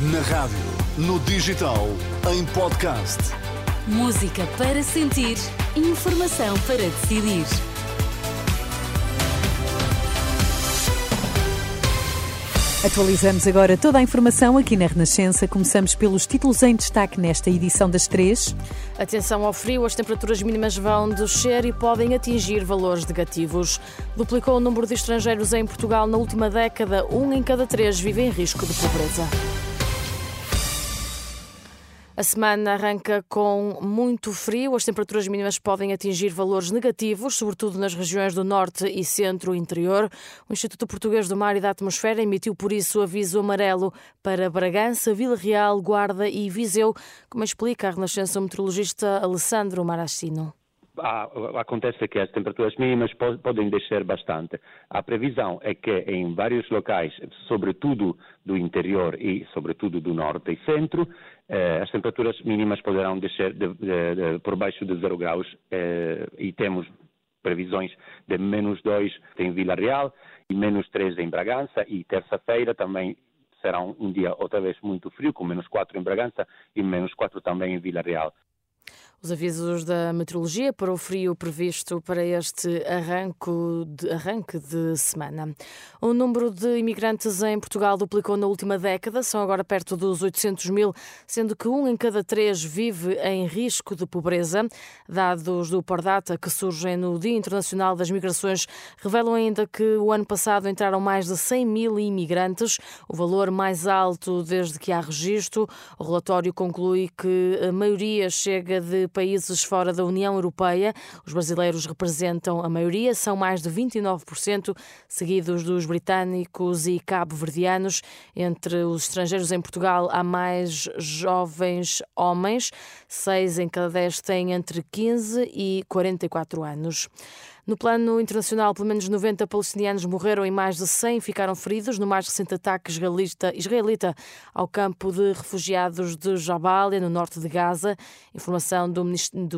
Na rádio, no digital, em podcast. Música para sentir, informação para decidir. Atualizamos agora toda a informação aqui na Renascença. Começamos pelos títulos em destaque nesta edição das três. Atenção ao frio, as temperaturas mínimas vão descer e podem atingir valores negativos. Duplicou o número de estrangeiros em Portugal na última década. Um em cada três vive em risco de pobreza. A semana arranca com muito frio. As temperaturas mínimas podem atingir valores negativos, sobretudo nas regiões do norte e centro-interior. O Instituto Português do Mar e da Atmosfera emitiu, por isso, aviso amarelo para Bragança, Vila Real, Guarda e Viseu, como explica a renascença meteorologista Alessandro Maracino acontece que as temperaturas mínimas podem descer bastante. A previsão é que em vários locais, sobretudo do interior e sobretudo do norte e centro, eh, as temperaturas mínimas poderão descer de, de, de, por baixo de zero graus eh, e temos previsões de menos 2 em Vila Real e menos 3 em Bragança e terça-feira também será um dia outra vez muito frio, com menos 4 em Bragança e menos 4 também em Vila Real. Os avisos da meteorologia para o frio previsto para este arranco de, arranque de semana. O número de imigrantes em Portugal duplicou na última década, são agora perto dos 800 mil, sendo que um em cada três vive em risco de pobreza. Dados do Pordata, que surgem no Dia Internacional das Migrações, revelam ainda que o ano passado entraram mais de 100 mil imigrantes, o valor mais alto desde que há registro. O relatório conclui que a maioria chega de países fora da União Europeia. Os brasileiros representam a maioria, são mais de 29%, seguidos dos britânicos e cabo-verdianos. Entre os estrangeiros em Portugal, há mais jovens homens, seis em cada dez têm entre 15 e 44 anos. No plano internacional, pelo menos 90 palestinianos morreram e mais de 100 ficaram feridos no mais recente ataque israelita, israelita ao campo de refugiados de Jabalia, no norte de Gaza. Informação do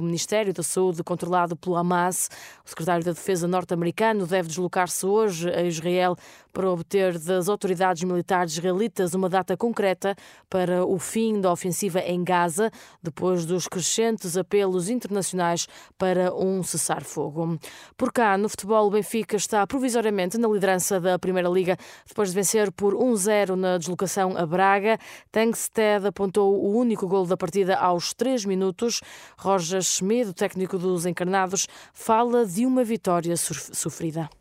Ministério da Saúde, controlado pelo Hamas. O secretário da Defesa norte-americano deve deslocar-se hoje a Israel para obter das autoridades militares israelitas uma data concreta para o fim da ofensiva em Gaza, depois dos crescentes apelos internacionais para um cessar-fogo. Por cá, no futebol, o Benfica está provisoriamente na liderança da Primeira Liga, depois de vencer por 1-0 na deslocação a Braga. Tangsted apontou o único gol da partida aos 3 minutos. Roger Schmid, o técnico dos encarnados, fala de uma vitória sofrida.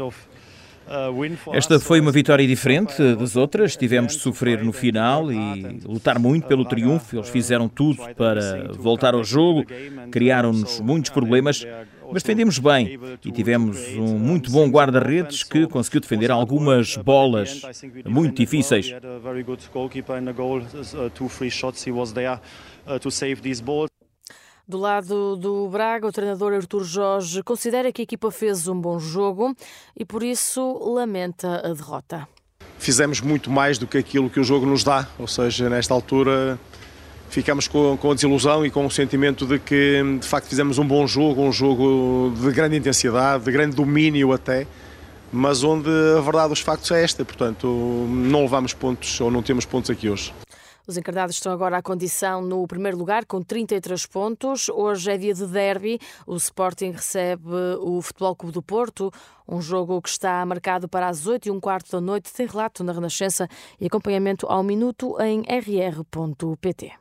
Of esta foi uma vitória diferente das outras. Tivemos de sofrer no final e lutar muito pelo triunfo. Eles fizeram tudo para voltar ao jogo, criaram-nos muitos problemas, mas defendemos bem. e tivemos um muito bom guarda-redes que conseguiu defender algumas bolas muito difíceis. Do lado do Braga, o treinador Artur Jorge considera que a equipa fez um bom jogo e por isso lamenta a derrota. Fizemos muito mais do que aquilo que o jogo nos dá, ou seja, nesta altura ficamos com, com a desilusão e com o sentimento de que de facto fizemos um bom jogo, um jogo de grande intensidade, de grande domínio até, mas onde a verdade dos factos é esta, portanto não levamos pontos ou não temos pontos aqui hoje. Os encarnados estão agora à condição no primeiro lugar, com 33 pontos. Hoje é dia de derby. O Sporting recebe o Futebol Clube do Porto, um jogo que está marcado para as 8 e um quarto da noite. Tem relato na Renascença e acompanhamento ao minuto em rr.pt.